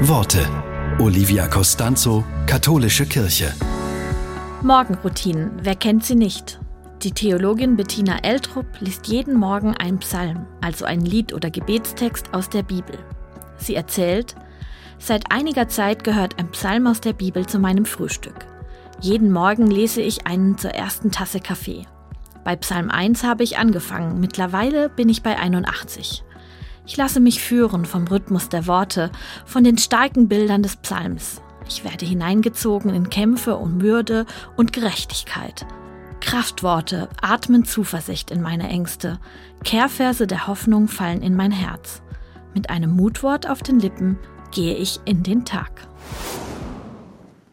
Worte. Olivia Costanzo, Katholische Kirche. Morgenroutinen, wer kennt sie nicht? Die Theologin Bettina Eltrup liest jeden Morgen einen Psalm, also ein Lied oder Gebetstext aus der Bibel. Sie erzählt, seit einiger Zeit gehört ein Psalm aus der Bibel zu meinem Frühstück. Jeden Morgen lese ich einen zur ersten Tasse Kaffee. Bei Psalm 1 habe ich angefangen, mittlerweile bin ich bei 81. Ich lasse mich führen vom Rhythmus der Worte, von den starken Bildern des Psalms. Ich werde hineingezogen in Kämpfe um Würde und Gerechtigkeit. Kraftworte atmen Zuversicht in meine Ängste. Kehrverse der Hoffnung fallen in mein Herz. Mit einem Mutwort auf den Lippen gehe ich in den Tag.